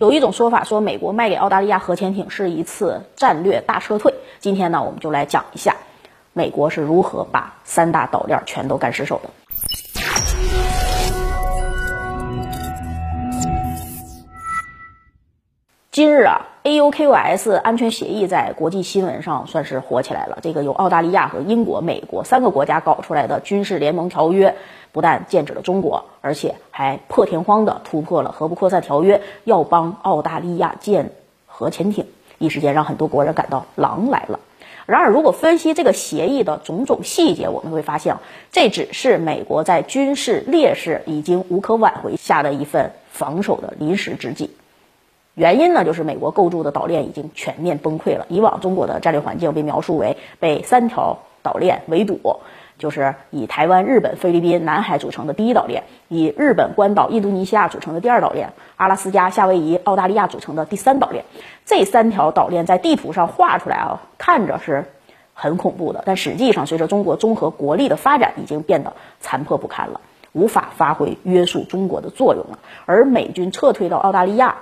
有一种说法说，美国卖给澳大利亚核潜艇是一次战略大撤退。今天呢，我们就来讲一下，美国是如何把三大岛链全都干失手的。今日啊，AUKUS 安全协议在国际新闻上算是火起来了。这个由澳大利亚和英国、美国三个国家搞出来的军事联盟条约，不但剑指了中国，而且还破天荒的突破了核不扩散条约，要帮澳大利亚建核潜艇，一时间让很多国人感到狼来了。然而，如果分析这个协议的种种细节，我们会发现，这只是美国在军事劣势已经无可挽回下的一份防守的临时之计。原因呢，就是美国构筑的岛链已经全面崩溃了。以往中国的战略环境被描述为被三条岛链围堵，就是以台湾、日本、菲律宾、南海组成的第一岛链，以日本、关岛、印度尼西亚组成的第二岛链，阿拉斯加、夏威夷、澳大利亚组成的第三岛链。这三条岛链在地图上画出来啊，看着是很恐怖的，但实际上随着中国综合国力的发展，已经变得残破不堪了，无法发挥约束中国的作用了。而美军撤退到澳大利亚。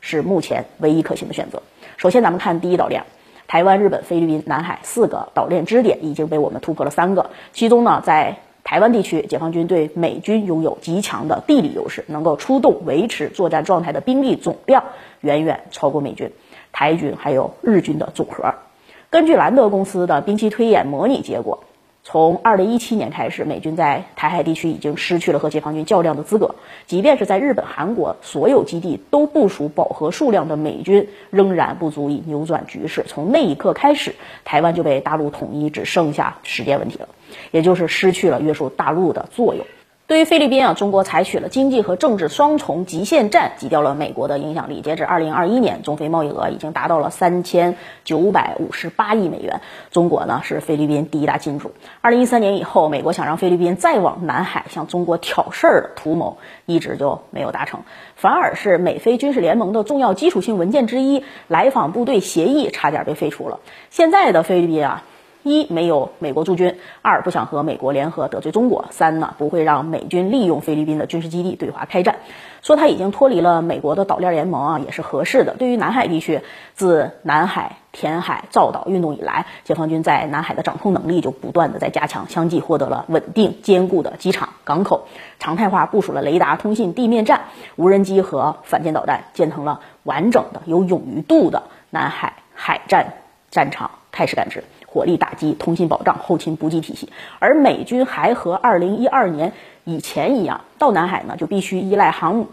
是目前唯一可行的选择。首先，咱们看第一岛链，台湾、日本、菲律宾、南海四个岛链支点已经被我们突破了三个。其中呢，在台湾地区，解放军对美军拥有极强的地理优势，能够出动维持作战状态的兵力总量远远超过美军、台军还有日军的总和。根据兰德公司的兵器推演模拟结果。从二零一七年开始，美军在台海地区已经失去了和解放军较量的资格。即便是在日本、韩国所有基地都部署饱和数量的美军，仍然不足以扭转局势。从那一刻开始，台湾就被大陆统一只剩下时间问题了，也就是失去了约束大陆的作用。对于菲律宾啊，中国采取了经济和政治双重极限战，挤掉了美国的影响力。截至二零二一年，中菲贸易额已经达到了三千九百五十八亿美元。中国呢是菲律宾第一大金主。二零一三年以后，美国想让菲律宾再往南海向中国挑事儿的图谋一直就没有达成，反而是美菲军事联盟的重要基础性文件之一——来访部队协议差点被废除了。现在的菲律宾啊。一没有美国驻军，二不想和美国联合得罪中国，三呢不会让美军利用菲律宾的军事基地对华开战。说他已经脱离了美国的岛链联盟啊，也是合适的。对于南海地区，自南海填海造岛运动以来，解放军在南海的掌控能力就不断的在加强，相继获得了稳定坚固的机场港口，常态化部署了雷达、通信、地面战、无人机和反舰导弹，建成了完整的有勇于度的南海海战战场态势感知。火力打击、通信保障、后勤补给体系，而美军还和二零一二年以前一样，到南海呢就必须依赖航母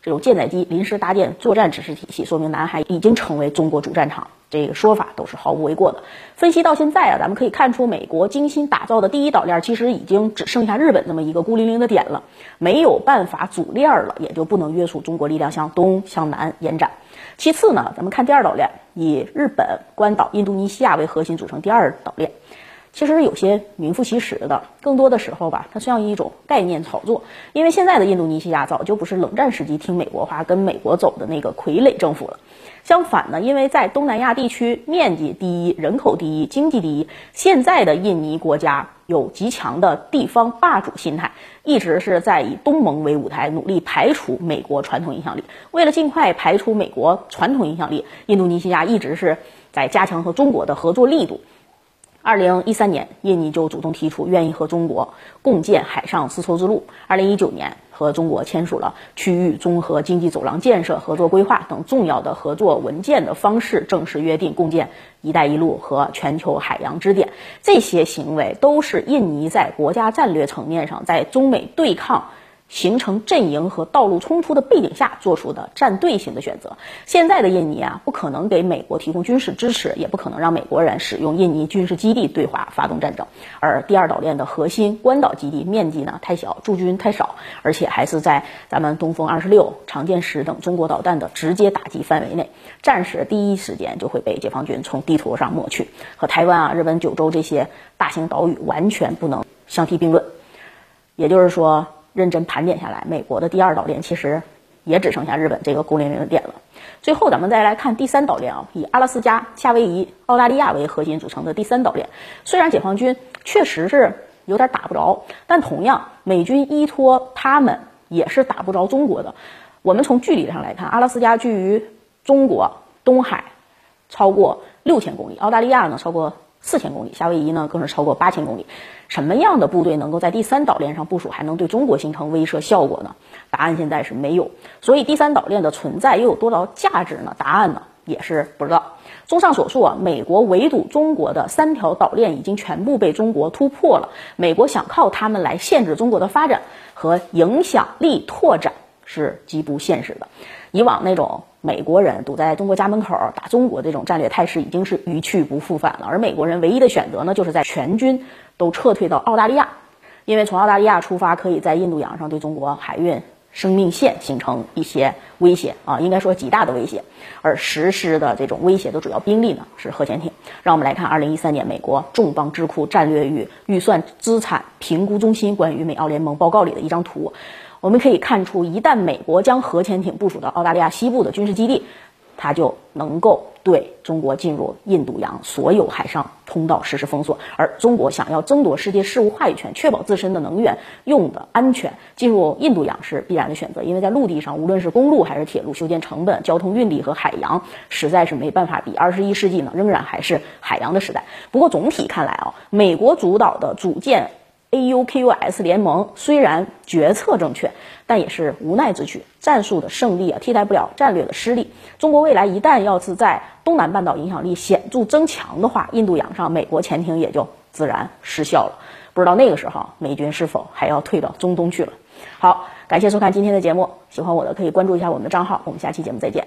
这种舰载机临时搭建作战指示体系，说明南海已经成为中国主战场，这个说法都是毫无为过的。分析到现在啊，咱们可以看出，美国精心打造的第一岛链其实已经只剩下日本这么一个孤零零的点了，没有办法组链了，也就不能约束中国力量向东向南延展。其次呢，咱们看第二岛链，以日本、关岛、印度尼西亚为核心组成第二岛链，其实有些名副其实的。更多的时候吧，它像一种概念炒作。因为现在的印度尼西亚早就不是冷战时期听美国话、跟美国走的那个傀儡政府了。相反呢，因为在东南亚地区面积第一、人口第一、经济第一，现在的印尼国家有极强的地方霸主心态，一直是在以东盟为舞台，努力排除美国传统影响力。为了尽快排除美国传统影响力，印度尼西亚一直是在加强和中国的合作力度。二零一三年，印尼就主动提出愿意和中国共建海上丝绸之路。二零一九年，和中国签署了区域综合经济走廊建设合作规划等重要的合作文件的方式，正式约定共建“一带一路”和全球海洋支点。这些行为都是印尼在国家战略层面上，在中美对抗。形成阵营和道路冲突的背景下做出的站队型的选择。现在的印尼啊，不可能给美国提供军事支持，也不可能让美国人使用印尼军事基地对华发动战争。而第二岛链的核心关岛基地面积呢太小，驻军太少，而且还是在咱们东风二十六、长剑十等中国导弹的直接打击范围内，战时第一时间就会被解放军从地图上抹去，和台湾啊、日本九州这些大型岛屿完全不能相提并论。也就是说。认真盘点下来，美国的第二岛链其实也只剩下日本这个孤零零的点了。最后，咱们再来看第三岛链啊，以阿拉斯加、夏威夷、澳大利亚为核心组成的第三岛链。虽然解放军确实是有点打不着，但同样，美军依托他们也是打不着中国的。我们从距离上来看，阿拉斯加距于中国东海超过六千公里，澳大利亚呢超过四千公里，夏威夷呢更是超过八千公里。什么样的部队能够在第三岛链上部署，还能对中国形成威慑效果呢？答案现在是没有。所以第三岛链的存在又有多少价值呢？答案呢也是不知道。综上所述啊，美国围堵中国的三条岛链已经全部被中国突破了。美国想靠他们来限制中国的发展和影响力拓展是极不现实的。以往那种美国人堵在中国家门口打中国这种战略态势已经是一去不复返了。而美国人唯一的选择呢，就是在全军都撤退到澳大利亚，因为从澳大利亚出发，可以在印度洋上对中国海运。生命线形成一些威胁啊，应该说极大的威胁，而实施的这种威胁的主要兵力呢是核潜艇。让我们来看二零一三年美国重磅智库战略与预算资产评估中心关于美澳联盟报告里的一张图，我们可以看出，一旦美国将核潜艇部署到澳大利亚西部的军事基地。它就能够对中国进入印度洋所有海上通道实施封锁，而中国想要争夺世界事务话语权，确保自身的能源用的安全，进入印度洋是必然的选择。因为在陆地上，无论是公路还是铁路，修建成本、交通运力和海洋，实在是没办法比。二十一世纪呢，仍然还是海洋的时代。不过总体看来啊，美国主导的组建。AUKUS 联盟虽然决策正确，但也是无奈之举。战术的胜利啊，替代不了战略的失利。中国未来一旦要是在东南半岛影响力显著增强的话，印度洋上美国潜艇也就自然失效了。不知道那个时候美军是否还要退到中东去了？好，感谢收看今天的节目，喜欢我的可以关注一下我们的账号。我们下期节目再见。